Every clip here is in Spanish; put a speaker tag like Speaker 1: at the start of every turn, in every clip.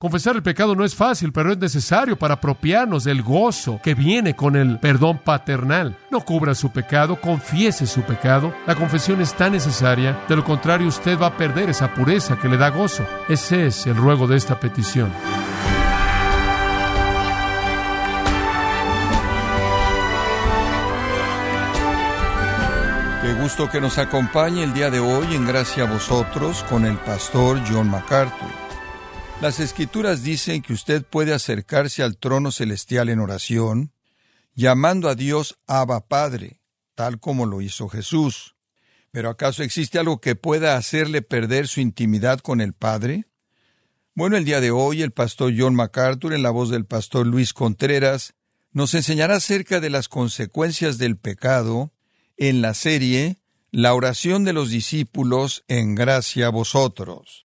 Speaker 1: Confesar el pecado no es fácil, pero es necesario para apropiarnos del gozo que viene con el perdón paternal. No cubra su pecado, confiese su pecado. La confesión es tan necesaria, de lo contrario usted va a perder esa pureza que le da gozo. Ese es el ruego de esta petición.
Speaker 2: Qué gusto que nos acompañe el día de hoy en Gracia a vosotros con el pastor John MacArthur. Las escrituras dicen que usted puede acercarse al trono celestial en oración, llamando a Dios Abba Padre, tal como lo hizo Jesús. Pero ¿acaso existe algo que pueda hacerle perder su intimidad con el Padre? Bueno, el día de hoy el pastor John MacArthur, en la voz del pastor Luis Contreras, nos enseñará acerca de las consecuencias del pecado en la serie La oración de los discípulos en gracia a vosotros.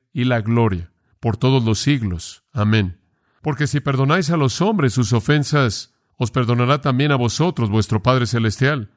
Speaker 1: y la gloria por todos los siglos. Amén. Porque si perdonáis a los hombres sus ofensas, os perdonará también a vosotros vuestro Padre Celestial.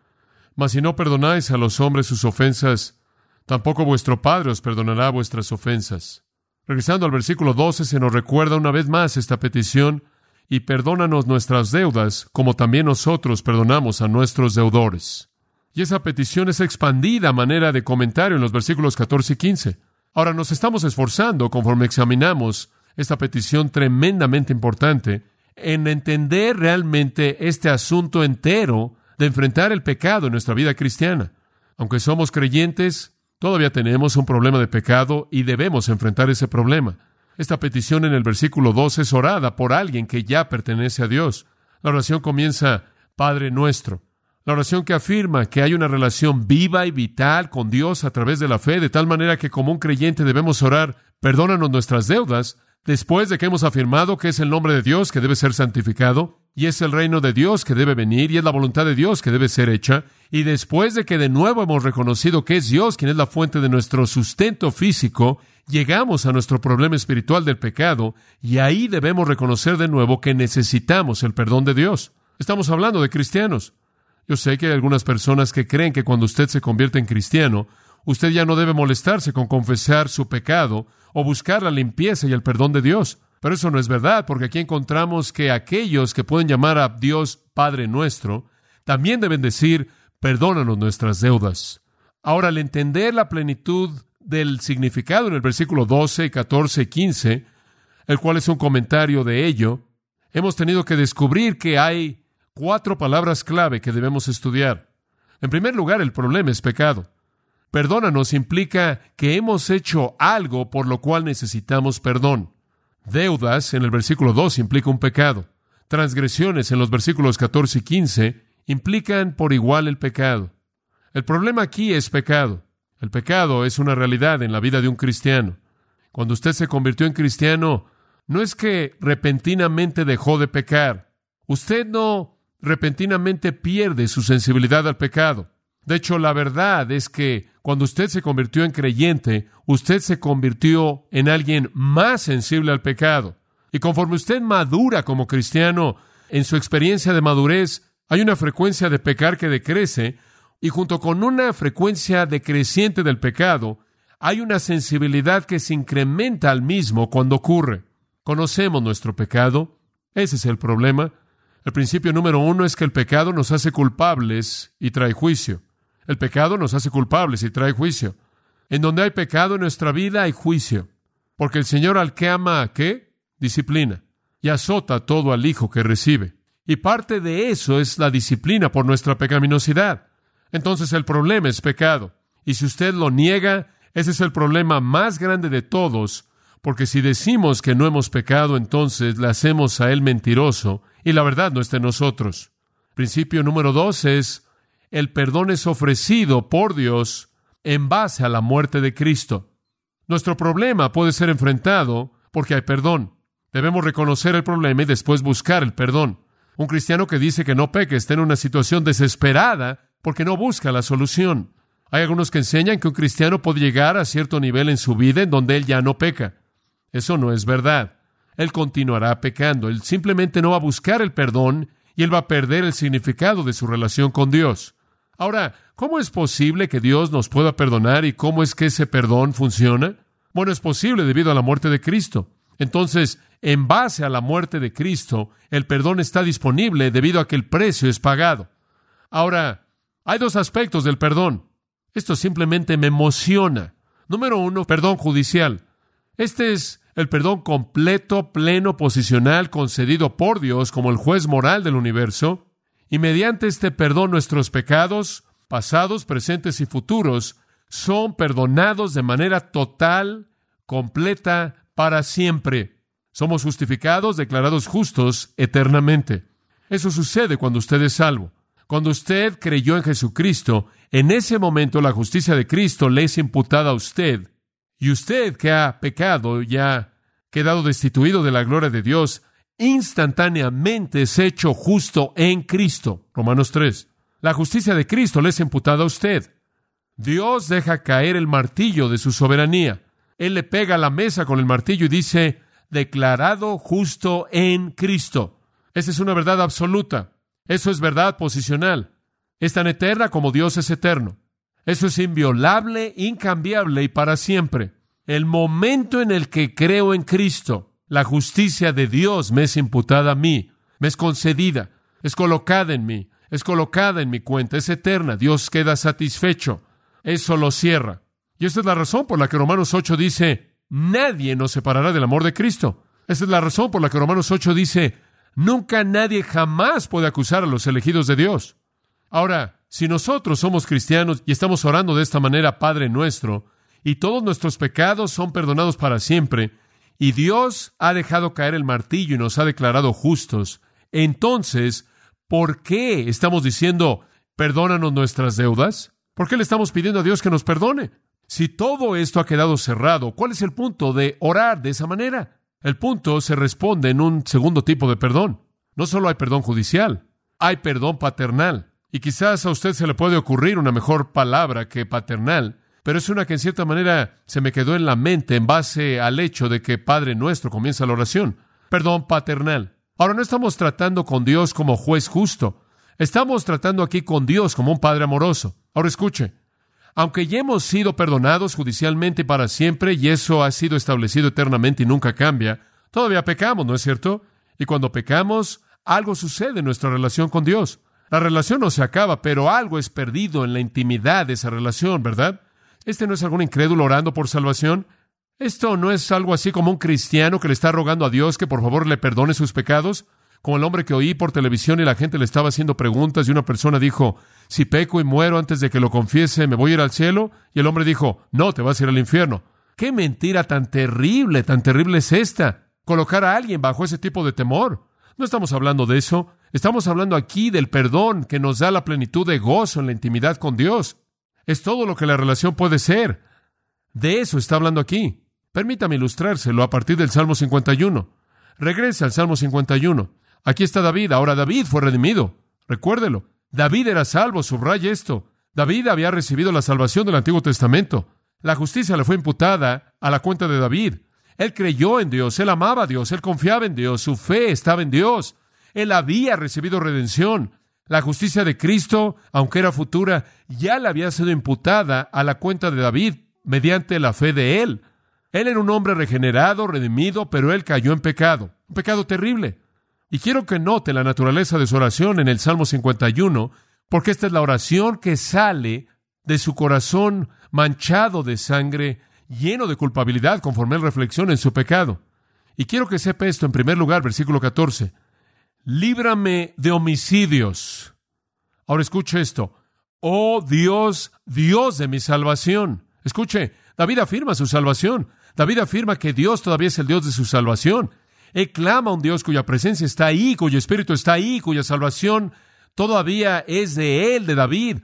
Speaker 1: Mas si no perdonáis a los hombres sus ofensas, tampoco vuestro Padre os perdonará vuestras ofensas. Regresando al versículo 12, se nos recuerda una vez más esta petición, y perdónanos nuestras deudas, como también nosotros perdonamos a nuestros deudores. Y esa petición es expandida a manera de comentario en los versículos 14 y 15. Ahora nos estamos esforzando conforme examinamos esta petición tremendamente importante en entender realmente este asunto entero de enfrentar el pecado en nuestra vida cristiana. Aunque somos creyentes, todavía tenemos un problema de pecado y debemos enfrentar ese problema. Esta petición en el versículo 2 es orada por alguien que ya pertenece a Dios. La oración comienza, Padre nuestro. La oración que afirma que hay una relación viva y vital con Dios a través de la fe, de tal manera que como un creyente debemos orar, perdónanos nuestras deudas, después de que hemos afirmado que es el nombre de Dios que debe ser santificado, y es el reino de Dios que debe venir, y es la voluntad de Dios que debe ser hecha, y después de que de nuevo hemos reconocido que es Dios quien es la fuente de nuestro sustento físico, llegamos a nuestro problema espiritual del pecado, y ahí debemos reconocer de nuevo que necesitamos el perdón de Dios. Estamos hablando de cristianos. Yo sé que hay algunas personas que creen que cuando usted se convierte en cristiano, usted ya no debe molestarse con confesar su pecado o buscar la limpieza y el perdón de Dios. Pero eso no es verdad, porque aquí encontramos que aquellos que pueden llamar a Dios Padre nuestro, también deben decir, perdónanos nuestras deudas. Ahora, al entender la plenitud del significado en el versículo 12, 14 y 15, el cual es un comentario de ello, hemos tenido que descubrir que hay cuatro palabras clave que debemos estudiar. En primer lugar, el problema es pecado. Perdónanos implica que hemos hecho algo por lo cual necesitamos perdón. Deudas en el versículo 2 implica un pecado. Transgresiones en los versículos 14 y 15 implican por igual el pecado. El problema aquí es pecado. El pecado es una realidad en la vida de un cristiano. Cuando usted se convirtió en cristiano, no es que repentinamente dejó de pecar. Usted no repentinamente pierde su sensibilidad al pecado. De hecho, la verdad es que cuando usted se convirtió en creyente, usted se convirtió en alguien más sensible al pecado. Y conforme usted madura como cristiano, en su experiencia de madurez, hay una frecuencia de pecar que decrece, y junto con una frecuencia decreciente del pecado, hay una sensibilidad que se incrementa al mismo cuando ocurre. Conocemos nuestro pecado, ese es el problema. El principio número uno es que el pecado nos hace culpables y trae juicio. El pecado nos hace culpables y trae juicio. En donde hay pecado en nuestra vida hay juicio. Porque el Señor al que ama, ¿qué? Disciplina. Y azota todo al Hijo que recibe. Y parte de eso es la disciplina por nuestra pecaminosidad. Entonces el problema es pecado. Y si usted lo niega, ese es el problema más grande de todos, porque si decimos que no hemos pecado, entonces le hacemos a Él mentiroso y la verdad no está en nosotros. Principio número dos es el perdón es ofrecido por Dios en base a la muerte de Cristo. Nuestro problema puede ser enfrentado porque hay perdón. Debemos reconocer el problema y después buscar el perdón. Un cristiano que dice que no peque está en una situación desesperada porque no busca la solución. Hay algunos que enseñan que un cristiano puede llegar a cierto nivel en su vida en donde él ya no peca. Eso no es verdad. Él continuará pecando. Él simplemente no va a buscar el perdón y él va a perder el significado de su relación con Dios. Ahora, ¿cómo es posible que Dios nos pueda perdonar y cómo es que ese perdón funciona? Bueno, es posible debido a la muerte de Cristo. Entonces, en base a la muerte de Cristo, el perdón está disponible debido a que el precio es pagado. Ahora, hay dos aspectos del perdón. Esto simplemente me emociona. Número uno, perdón judicial. Este es el perdón completo, pleno, posicional, concedido por Dios como el juez moral del universo. Y mediante este perdón nuestros pecados, pasados, presentes y futuros, son perdonados de manera total, completa, para siempre. Somos justificados, declarados justos eternamente. Eso sucede cuando usted es salvo. Cuando usted creyó en Jesucristo, en ese momento la justicia de Cristo le es imputada a usted. Y usted que ha pecado y ha quedado destituido de la gloria de Dios, instantáneamente es hecho justo en Cristo. Romanos 3. La justicia de Cristo le es imputada a usted. Dios deja caer el martillo de su soberanía. Él le pega la mesa con el martillo y dice, declarado justo en Cristo. Esa es una verdad absoluta. Eso es verdad posicional. Es tan eterna como Dios es eterno. Eso es inviolable, incambiable y para siempre. El momento en el que creo en Cristo, la justicia de Dios me es imputada a mí, me es concedida, es colocada en mí, es colocada en mi cuenta, es eterna. Dios queda satisfecho. Eso lo cierra. Y esta es la razón por la que Romanos 8 dice, nadie nos separará del amor de Cristo. Esa es la razón por la que Romanos 8 dice, nunca nadie jamás puede acusar a los elegidos de Dios. Ahora, si nosotros somos cristianos y estamos orando de esta manera, Padre nuestro, y todos nuestros pecados son perdonados para siempre, y Dios ha dejado caer el martillo y nos ha declarado justos, entonces, ¿por qué estamos diciendo, perdónanos nuestras deudas? ¿Por qué le estamos pidiendo a Dios que nos perdone? Si todo esto ha quedado cerrado, ¿cuál es el punto de orar de esa manera? El punto se responde en un segundo tipo de perdón. No solo hay perdón judicial, hay perdón paternal. Y quizás a usted se le puede ocurrir una mejor palabra que paternal, pero es una que en cierta manera se me quedó en la mente en base al hecho de que Padre nuestro comienza la oración. Perdón paternal. Ahora no estamos tratando con Dios como juez justo. Estamos tratando aquí con Dios como un Padre amoroso. Ahora escuche, aunque ya hemos sido perdonados judicialmente para siempre y eso ha sido establecido eternamente y nunca cambia, todavía pecamos, ¿no es cierto? Y cuando pecamos, algo sucede en nuestra relación con Dios. La relación no se acaba, pero algo es perdido en la intimidad de esa relación, ¿verdad? ¿Este no es algún incrédulo orando por salvación? ¿Esto no es algo así como un cristiano que le está rogando a Dios que por favor le perdone sus pecados? Como el hombre que oí por televisión y la gente le estaba haciendo preguntas y una persona dijo, si peco y muero antes de que lo confiese, ¿me voy a ir al cielo? Y el hombre dijo, no, te vas a ir al infierno. ¿Qué mentira tan terrible, tan terrible es esta? Colocar a alguien bajo ese tipo de temor. No estamos hablando de eso. Estamos hablando aquí del perdón que nos da la plenitud de gozo en la intimidad con Dios. Es todo lo que la relación puede ser. De eso está hablando aquí. Permítame ilustrárselo a partir del Salmo 51. Regrese al Salmo 51. Aquí está David. Ahora David fue redimido. Recuérdelo. David era salvo, subraya esto. David había recibido la salvación del Antiguo Testamento. La justicia le fue imputada a la cuenta de David. Él creyó en Dios, él amaba a Dios, él confiaba en Dios, su fe estaba en Dios. Él había recibido redención. La justicia de Cristo, aunque era futura, ya le había sido imputada a la cuenta de David mediante la fe de él. Él era un hombre regenerado, redimido, pero él cayó en pecado, un pecado terrible. Y quiero que note la naturaleza de su oración en el Salmo 51, porque esta es la oración que sale de su corazón manchado de sangre, lleno de culpabilidad, conforme él reflexiona en su pecado. Y quiero que sepa esto en primer lugar, versículo 14. Líbrame de homicidios. Ahora escuche esto. Oh Dios, Dios de mi salvación. Escuche, David afirma su salvación. David afirma que Dios todavía es el Dios de su salvación. Él clama a un Dios cuya presencia está ahí, cuyo espíritu está ahí, cuya salvación todavía es de él, de David.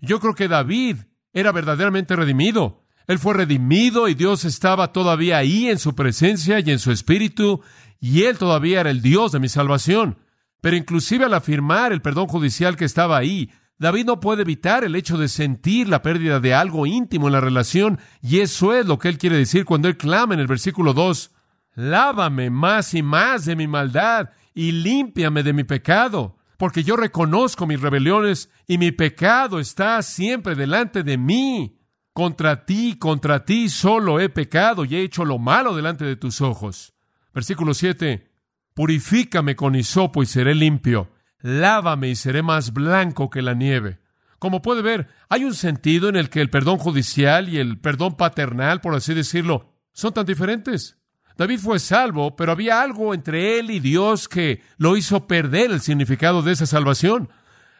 Speaker 1: Yo creo que David era verdaderamente redimido. Él fue redimido y Dios estaba todavía ahí en su presencia y en su espíritu, y Él todavía era el Dios de mi salvación. Pero inclusive al afirmar el perdón judicial que estaba ahí, David no puede evitar el hecho de sentir la pérdida de algo íntimo en la relación, y eso es lo que él quiere decir cuando él clama en el versículo 2, Lávame más y más de mi maldad y límpiame de mi pecado, porque yo reconozco mis rebeliones y mi pecado está siempre delante de mí. Contra ti, contra ti solo he pecado y he hecho lo malo delante de tus ojos. Versículo 7. Purifícame con hisopo y seré limpio. Lávame y seré más blanco que la nieve. Como puede ver, hay un sentido en el que el perdón judicial y el perdón paternal, por así decirlo, son tan diferentes. David fue salvo, pero había algo entre él y Dios que lo hizo perder el significado de esa salvación.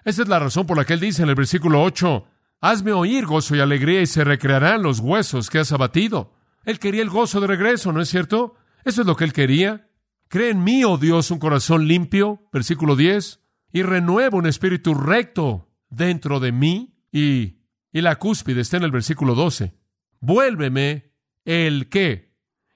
Speaker 1: Esa es la razón por la que él dice en el versículo 8, Hazme oír gozo y alegría y se recrearán los huesos que has abatido. Él quería el gozo de regreso, ¿no es cierto? Eso es lo que él quería. Cree en mí, oh Dios, un corazón limpio, versículo 10, y renueva un espíritu recto dentro de mí. Y, y la cúspide está en el versículo 12. Vuélveme el qué?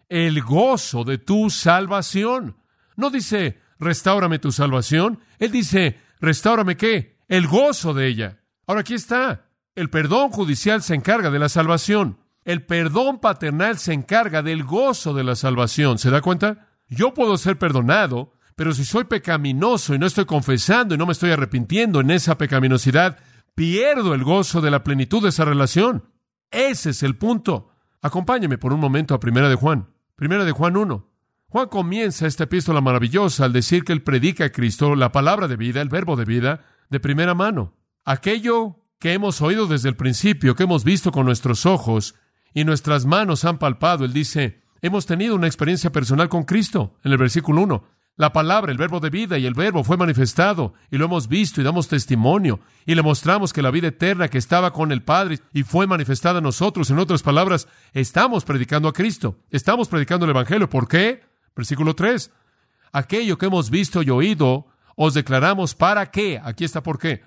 Speaker 1: El gozo de tu salvación. No dice, restaurame tu salvación. Él dice, restaurame qué? El gozo de ella. Ahora aquí está. El perdón judicial se encarga de la salvación. El perdón paternal se encarga del gozo de la salvación. ¿Se da cuenta? Yo puedo ser perdonado, pero si soy pecaminoso y no estoy confesando y no me estoy arrepintiendo en esa pecaminosidad, pierdo el gozo de la plenitud de esa relación. Ese es el punto. Acompáñeme por un momento a Primera de Juan. Primera de Juan 1. Juan comienza esta epístola maravillosa al decir que él predica a Cristo, la palabra de vida, el verbo de vida, de primera mano. Aquello que hemos oído desde el principio, que hemos visto con nuestros ojos y nuestras manos han palpado. Él dice, hemos tenido una experiencia personal con Cristo, en el versículo 1. La palabra, el verbo de vida y el verbo fue manifestado y lo hemos visto y damos testimonio y le mostramos que la vida eterna que estaba con el Padre y fue manifestada a nosotros, en otras palabras, estamos predicando a Cristo, estamos predicando el Evangelio. ¿Por qué? Versículo 3. Aquello que hemos visto y oído, os declaramos para qué. Aquí está por qué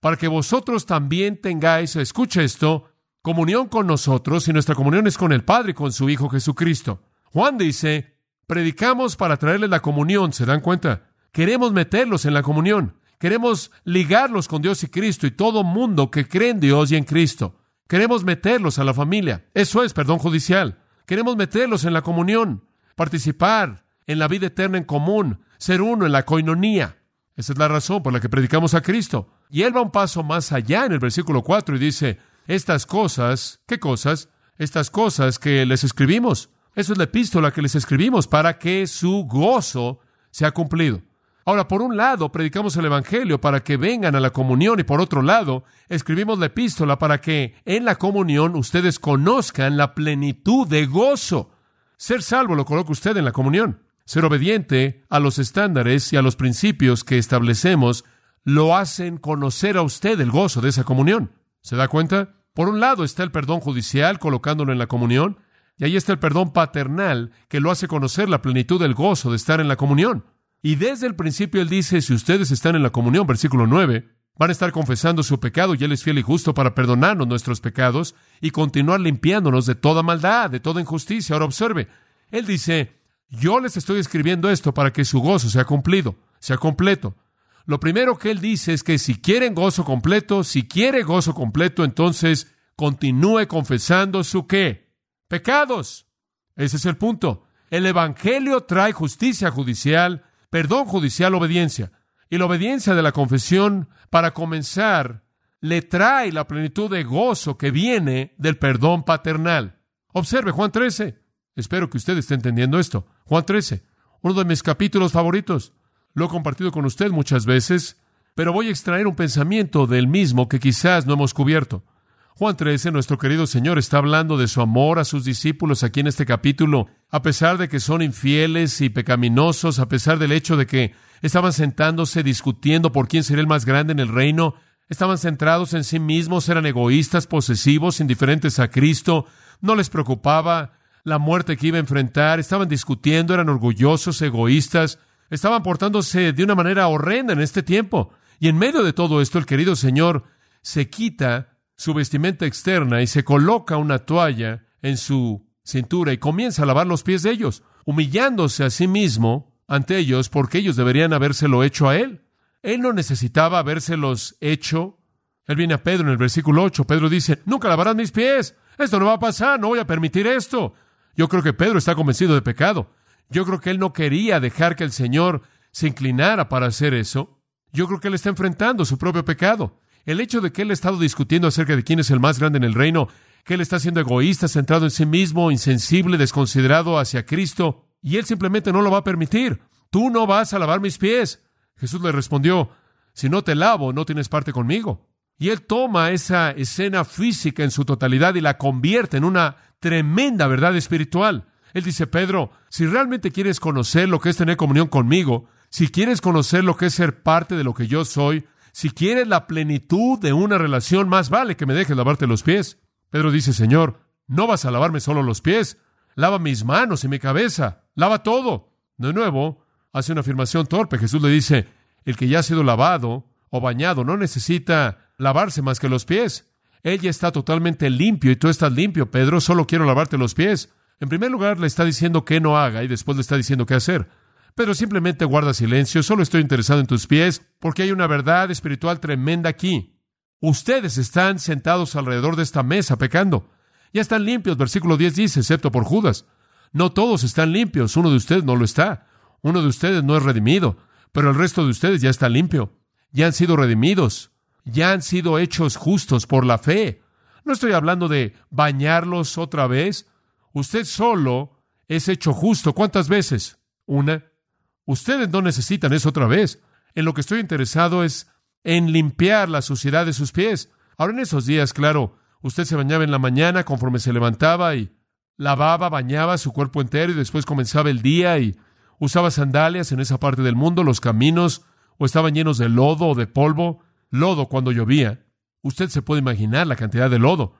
Speaker 1: para que vosotros también tengáis, escuche esto, comunión con nosotros y nuestra comunión es con el Padre y con su Hijo Jesucristo. Juan dice, predicamos para traerles la comunión, ¿se dan cuenta? Queremos meterlos en la comunión, queremos ligarlos con Dios y Cristo y todo mundo que cree en Dios y en Cristo. Queremos meterlos a la familia. Eso es perdón judicial. Queremos meterlos en la comunión, participar en la vida eterna en común, ser uno en la coinonía. Esa es la razón por la que predicamos a Cristo. Y él va un paso más allá en el versículo 4 y dice, estas cosas, ¿qué cosas? Estas cosas que les escribimos. Eso es la epístola que les escribimos para que su gozo sea cumplido. Ahora, por un lado, predicamos el Evangelio para que vengan a la comunión y por otro lado, escribimos la epístola para que en la comunión ustedes conozcan la plenitud de gozo. Ser salvo lo coloca usted en la comunión. Ser obediente a los estándares y a los principios que establecemos lo hacen conocer a usted el gozo de esa comunión. ¿Se da cuenta? Por un lado está el perdón judicial colocándolo en la comunión, y ahí está el perdón paternal que lo hace conocer la plenitud del gozo de estar en la comunión. Y desde el principio él dice, si ustedes están en la comunión, versículo 9, van a estar confesando su pecado y él es fiel y justo para perdonarnos nuestros pecados y continuar limpiándonos de toda maldad, de toda injusticia. Ahora observe, él dice, yo les estoy escribiendo esto para que su gozo sea cumplido, sea completo. Lo primero que él dice es que si quieren gozo completo, si quiere gozo completo, entonces continúe confesando su qué? Pecados. Ese es el punto. El Evangelio trae justicia judicial, perdón judicial, obediencia. Y la obediencia de la confesión, para comenzar, le trae la plenitud de gozo que viene del perdón paternal. Observe Juan 13. Espero que usted esté entendiendo esto. Juan 13, uno de mis capítulos favoritos. Lo he compartido con usted muchas veces, pero voy a extraer un pensamiento del mismo que quizás no hemos cubierto. Juan 13, nuestro querido Señor, está hablando de su amor a sus discípulos aquí en este capítulo, a pesar de que son infieles y pecaminosos, a pesar del hecho de que estaban sentándose discutiendo por quién sería el más grande en el reino, estaban centrados en sí mismos, eran egoístas, posesivos, indiferentes a Cristo, no les preocupaba la muerte que iba a enfrentar, estaban discutiendo, eran orgullosos, egoístas, estaban portándose de una manera horrenda en este tiempo. Y en medio de todo esto, el querido Señor se quita su vestimenta externa y se coloca una toalla en su cintura y comienza a lavar los pies de ellos, humillándose a sí mismo ante ellos porque ellos deberían habérselo hecho a él. Él no necesitaba habérselos hecho. Él viene a Pedro en el versículo 8. Pedro dice, nunca lavarás mis pies. Esto no va a pasar, no voy a permitir esto. Yo creo que Pedro está convencido de pecado. Yo creo que él no quería dejar que el Señor se inclinara para hacer eso. Yo creo que él está enfrentando su propio pecado. El hecho de que él ha estado discutiendo acerca de quién es el más grande en el reino, que él está siendo egoísta, centrado en sí mismo, insensible, desconsiderado hacia Cristo, y él simplemente no lo va a permitir. Tú no vas a lavar mis pies. Jesús le respondió, si no te lavo, no tienes parte conmigo. Y él toma esa escena física en su totalidad y la convierte en una tremenda verdad espiritual. Él dice, Pedro, si realmente quieres conocer lo que es tener comunión conmigo, si quieres conocer lo que es ser parte de lo que yo soy, si quieres la plenitud de una relación, más vale que me dejes lavarte los pies. Pedro dice, Señor, no vas a lavarme solo los pies, lava mis manos y mi cabeza, lava todo. De nuevo, hace una afirmación torpe. Jesús le dice, el que ya ha sido lavado o bañado no necesita lavarse más que los pies. Ella está totalmente limpio y tú estás limpio, Pedro, solo quiero lavarte los pies. En primer lugar, le está diciendo que no haga y después le está diciendo qué hacer. Pedro simplemente guarda silencio, solo estoy interesado en tus pies porque hay una verdad espiritual tremenda aquí. Ustedes están sentados alrededor de esta mesa pecando. Ya están limpios, versículo 10 dice, excepto por Judas. No todos están limpios, uno de ustedes no lo está. Uno de ustedes no es redimido, pero el resto de ustedes ya está limpio. Ya han sido redimidos ya han sido hechos justos por la fe. No estoy hablando de bañarlos otra vez. Usted solo es hecho justo. ¿Cuántas veces? Una. Ustedes no necesitan eso otra vez. En lo que estoy interesado es en limpiar la suciedad de sus pies. Ahora en esos días, claro, usted se bañaba en la mañana conforme se levantaba y lavaba, bañaba su cuerpo entero y después comenzaba el día y usaba sandalias en esa parte del mundo, los caminos o estaban llenos de lodo o de polvo lodo cuando llovía. Usted se puede imaginar la cantidad de lodo.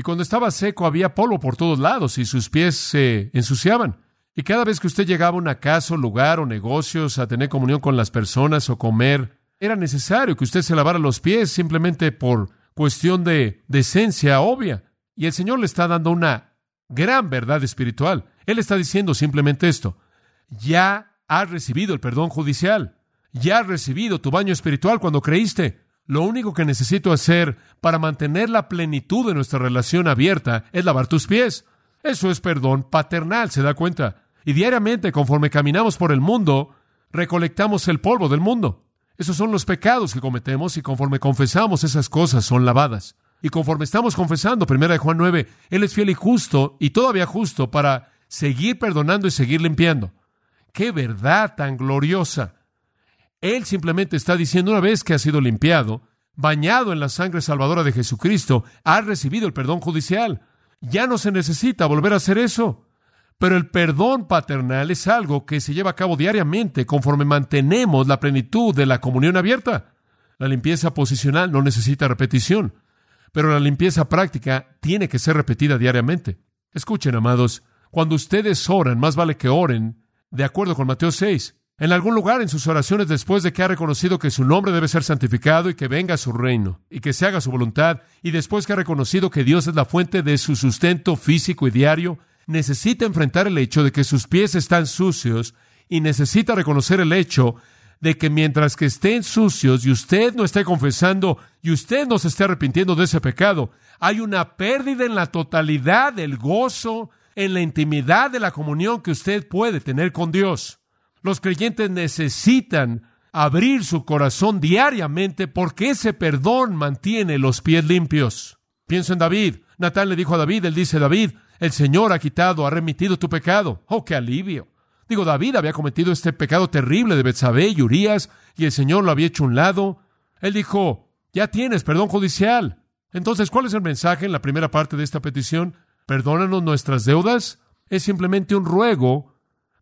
Speaker 1: Y cuando estaba seco había polvo por todos lados y sus pies se ensuciaban. Y cada vez que usted llegaba a una casa, lugar o negocios a tener comunión con las personas o comer, era necesario que usted se lavara los pies simplemente por cuestión de decencia obvia. Y el Señor le está dando una gran verdad espiritual. Él está diciendo simplemente esto. Ya has recibido el perdón judicial. Ya has recibido tu baño espiritual cuando creíste. Lo único que necesito hacer para mantener la plenitud de nuestra relación abierta es lavar tus pies. Eso es perdón paternal, ¿se da cuenta? Y diariamente, conforme caminamos por el mundo, recolectamos el polvo del mundo. Esos son los pecados que cometemos y conforme confesamos esas cosas son lavadas. Y conforme estamos confesando, primera de Juan 9, Él es fiel y justo y todavía justo para seguir perdonando y seguir limpiando. ¡Qué verdad tan gloriosa! Él simplemente está diciendo una vez que ha sido limpiado, bañado en la sangre salvadora de Jesucristo, ha recibido el perdón judicial. Ya no se necesita volver a hacer eso. Pero el perdón paternal es algo que se lleva a cabo diariamente conforme mantenemos la plenitud de la comunión abierta. La limpieza posicional no necesita repetición, pero la limpieza práctica tiene que ser repetida diariamente. Escuchen, amados, cuando ustedes oran, más vale que oren de acuerdo con Mateo 6 en algún lugar en sus oraciones después de que ha reconocido que su nombre debe ser santificado y que venga su reino y que se haga su voluntad, y después que ha reconocido que Dios es la fuente de su sustento físico y diario, necesita enfrentar el hecho de que sus pies están sucios y necesita reconocer el hecho de que mientras que estén sucios y usted no esté confesando y usted no se esté arrepintiendo de ese pecado, hay una pérdida en la totalidad del gozo, en la intimidad de la comunión que usted puede tener con Dios. Los creyentes necesitan abrir su corazón diariamente porque ese perdón mantiene los pies limpios. Pienso en David. Natán le dijo a David, él dice, David, el Señor ha quitado, ha remitido tu pecado. Oh, qué alivio. Digo, David había cometido este pecado terrible de Betsabé y Urias, y el Señor lo había hecho un lado. Él dijo, ya tienes perdón judicial. Entonces, ¿cuál es el mensaje en la primera parte de esta petición? Perdónanos nuestras deudas. Es simplemente un ruego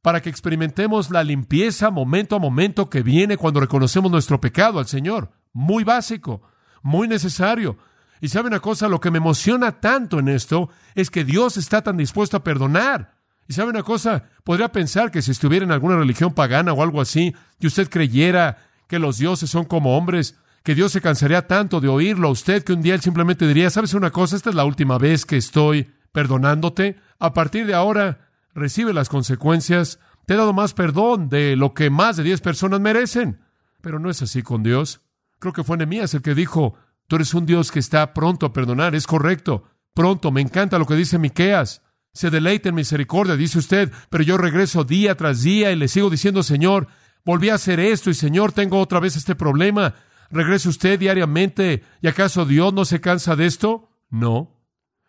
Speaker 1: para que experimentemos la limpieza momento a momento que viene cuando reconocemos nuestro pecado al Señor. Muy básico, muy necesario. Y sabe una cosa, lo que me emociona tanto en esto es que Dios está tan dispuesto a perdonar. Y sabe una cosa, podría pensar que si estuviera en alguna religión pagana o algo así, y usted creyera que los dioses son como hombres, que Dios se cansaría tanto de oírlo a usted que un día él simplemente diría, ¿sabes una cosa? Esta es la última vez que estoy perdonándote. A partir de ahora, recibe las consecuencias. Te he dado más perdón de lo que más de diez personas merecen. Pero no es así con Dios. Creo que fue Nehemías el que dijo, tú eres un Dios que está pronto a perdonar. Es correcto. Pronto. Me encanta lo que dice Miqueas. Se deleita en misericordia, dice usted, pero yo regreso día tras día y le sigo diciendo, Señor, volví a hacer esto y Señor, tengo otra vez este problema. ¿Regresa usted diariamente y acaso Dios no se cansa de esto? No.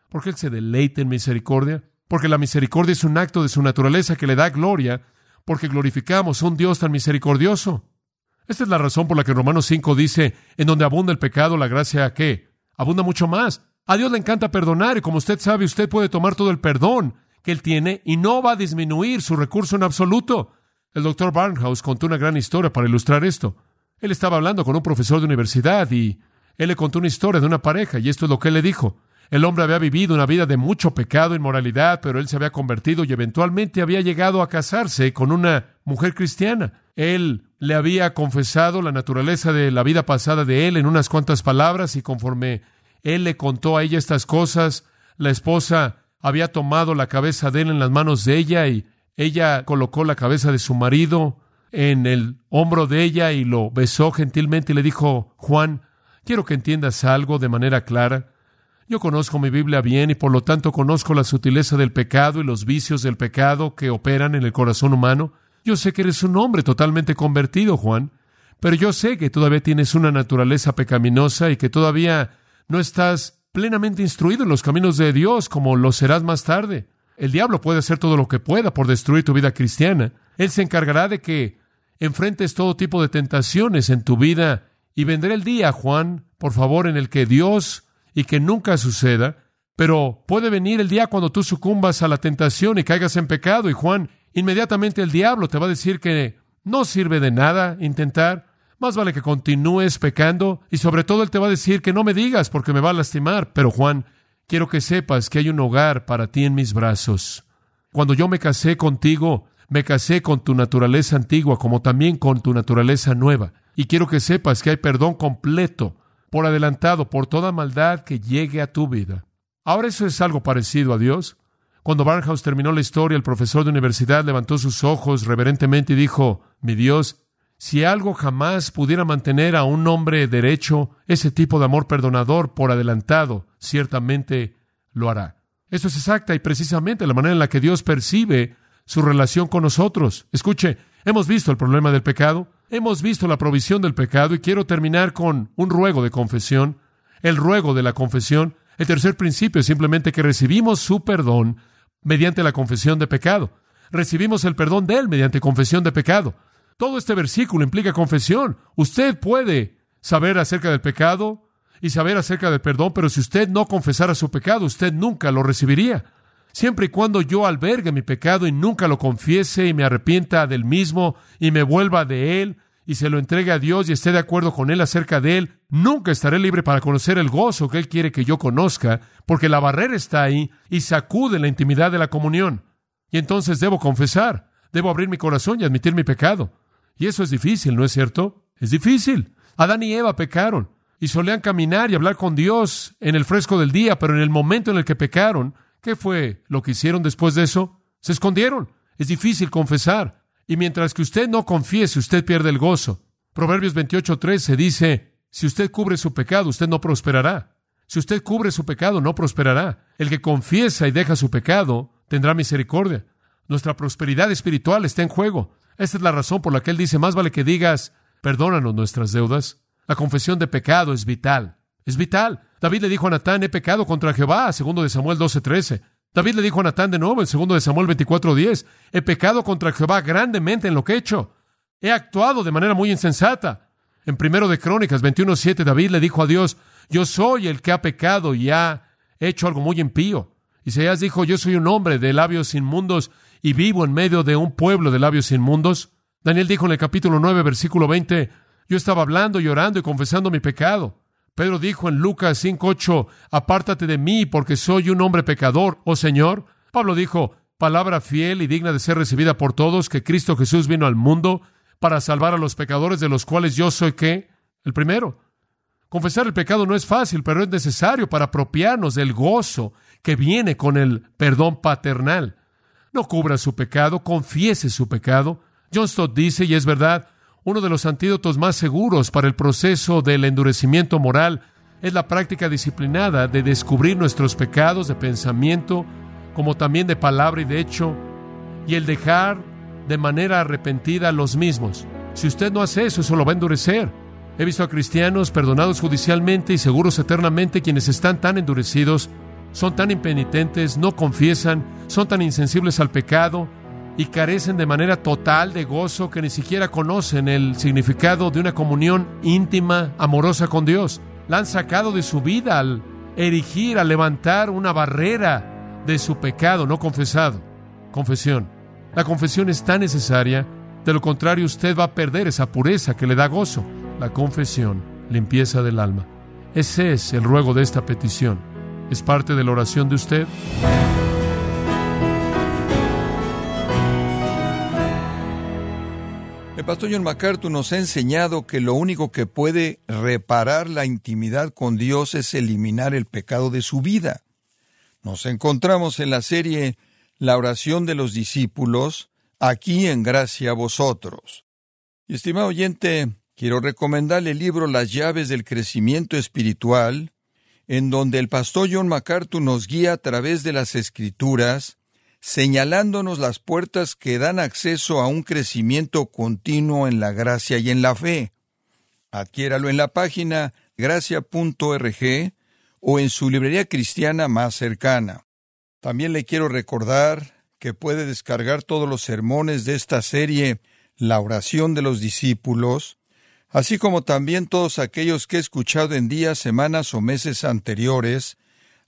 Speaker 1: Porque Él se deleita en misericordia. Porque la misericordia es un acto de su naturaleza que le da gloria. Porque glorificamos a un Dios tan misericordioso. Esta es la razón por la que Romanos 5 dice, en donde abunda el pecado, la gracia, ¿qué? Abunda mucho más. A Dios le encanta perdonar y como usted sabe, usted puede tomar todo el perdón que Él tiene y no va a disminuir su recurso en absoluto. El doctor Barnhouse contó una gran historia para ilustrar esto. Él estaba hablando con un profesor de universidad y él le contó una historia de una pareja y esto es lo que él le dijo. El hombre había vivido una vida de mucho pecado, inmoralidad, pero él se había convertido y eventualmente había llegado a casarse con una mujer cristiana. Él le había confesado la naturaleza de la vida pasada de él en unas cuantas palabras y conforme él le contó a ella estas cosas, la esposa había tomado la cabeza de él en las manos de ella y ella colocó la cabeza de su marido en el hombro de ella y lo besó gentilmente y le dijo, Juan, quiero que entiendas algo de manera clara. Yo conozco mi Biblia bien y por lo tanto conozco la sutileza del pecado y los vicios del pecado que operan en el corazón humano. Yo sé que eres un hombre totalmente convertido, Juan, pero yo sé que todavía tienes una naturaleza pecaminosa y que todavía no estás plenamente instruido en los caminos de Dios como lo serás más tarde. El diablo puede hacer todo lo que pueda por destruir tu vida cristiana. Él se encargará de que enfrentes todo tipo de tentaciones en tu vida y vendrá el día, Juan, por favor, en el que Dios y que nunca suceda, pero puede venir el día cuando tú sucumbas a la tentación y caigas en pecado y Juan, inmediatamente el diablo te va a decir que no sirve de nada intentar, más vale que continúes pecando y sobre todo él te va a decir que no me digas porque me va a lastimar, pero Juan, quiero que sepas que hay un hogar para ti en mis brazos. Cuando yo me casé contigo, me casé con tu naturaleza antigua como también con tu naturaleza nueva. Y quiero que sepas que hay perdón completo, por adelantado, por toda maldad que llegue a tu vida. Ahora eso es algo parecido a Dios. Cuando Barnhouse terminó la historia, el profesor de universidad levantó sus ojos reverentemente y dijo, mi Dios, si algo jamás pudiera mantener a un hombre derecho, ese tipo de amor perdonador por adelantado, ciertamente lo hará. Eso es exacta y precisamente la manera en la que Dios percibe su relación con nosotros. Escuche, hemos visto el problema del pecado, hemos visto la provisión del pecado y quiero terminar con un ruego de confesión, el ruego de la confesión. El tercer principio es simplemente que recibimos su perdón mediante la confesión de pecado. Recibimos el perdón de Él mediante confesión de pecado. Todo este versículo implica confesión. Usted puede saber acerca del pecado y saber acerca del perdón, pero si usted no confesara su pecado, usted nunca lo recibiría. Siempre y cuando yo albergue mi pecado y nunca lo confiese y me arrepienta del mismo y me vuelva de él y se lo entregue a Dios y esté de acuerdo con él acerca de él, nunca estaré libre para conocer el gozo que él quiere que yo conozca, porque la barrera está ahí y sacude la intimidad de la comunión. Y entonces debo confesar, debo abrir mi corazón y admitir mi pecado. Y eso es difícil, ¿no es cierto? Es difícil. Adán y Eva pecaron y solían caminar y hablar con Dios en el fresco del día, pero en el momento en el que pecaron, ¿Qué fue lo que hicieron después de eso? Se escondieron. Es difícil confesar. Y mientras que usted no confiese, usted pierde el gozo. Proverbios 28:13 dice, si usted cubre su pecado, usted no prosperará. Si usted cubre su pecado, no prosperará. El que confiesa y deja su pecado, tendrá misericordia. Nuestra prosperidad espiritual está en juego. Esta es la razón por la que él dice, más vale que digas, perdónanos nuestras deudas. La confesión de pecado es vital. Es vital. David le dijo a Natán, he pecado contra Jehová, segundo de Samuel 12:13. David le dijo a Natán de nuevo en segundo de Samuel 24:10, he pecado contra Jehová grandemente en lo que he hecho. He actuado de manera muy insensata. En primero de Crónicas 21:7 David le dijo a Dios, yo soy el que ha pecado y ha hecho algo muy impío. Isaías dijo, yo soy un hombre de labios inmundos y vivo en medio de un pueblo de labios inmundos. Daniel dijo en el capítulo 9, versículo 20, yo estaba hablando, llorando y confesando mi pecado. Pedro dijo en Lucas 5:8, apártate de mí porque soy un hombre pecador, oh Señor. Pablo dijo, palabra fiel y digna de ser recibida por todos, que Cristo Jesús vino al mundo para salvar a los pecadores de los cuales yo soy qué? El primero. Confesar el pecado no es fácil, pero es necesario para apropiarnos del gozo que viene con el perdón paternal. No cubra su pecado, confiese su pecado. John Stott dice, y es verdad, uno de los antídotos más seguros para el proceso del endurecimiento moral es la práctica disciplinada de descubrir nuestros pecados de pensamiento, como también de palabra y de hecho, y el dejar de manera arrepentida los mismos. Si usted no hace eso, eso lo va a endurecer. He visto a cristianos perdonados judicialmente y seguros eternamente quienes están tan endurecidos, son tan impenitentes, no confiesan, son tan insensibles al pecado y carecen de manera total de gozo que ni siquiera conocen el significado de una comunión íntima, amorosa con Dios. La han sacado de su vida al erigir, al levantar una barrera de su pecado no confesado. Confesión. La confesión es tan necesaria, de lo contrario usted va a perder esa pureza que le da gozo. La confesión, limpieza del alma. Ese es el ruego de esta petición. ¿Es parte de la oración de usted?
Speaker 2: El pastor John MacArthur nos ha enseñado que lo único que puede reparar la intimidad con Dios es eliminar el pecado de su vida. Nos encontramos en la serie La oración de los discípulos, aquí en gracia a vosotros. Estimado oyente, quiero recomendarle el libro Las llaves del crecimiento espiritual, en donde el pastor John MacArthur nos guía a través de las escrituras señalándonos las puertas que dan acceso a un crecimiento continuo en la gracia y en la fe. Adquiéralo en la página gracia.org o en su librería cristiana más cercana. También le quiero recordar que puede descargar todos los sermones de esta serie La oración de los discípulos, así como también todos aquellos que he escuchado en días, semanas o meses anteriores,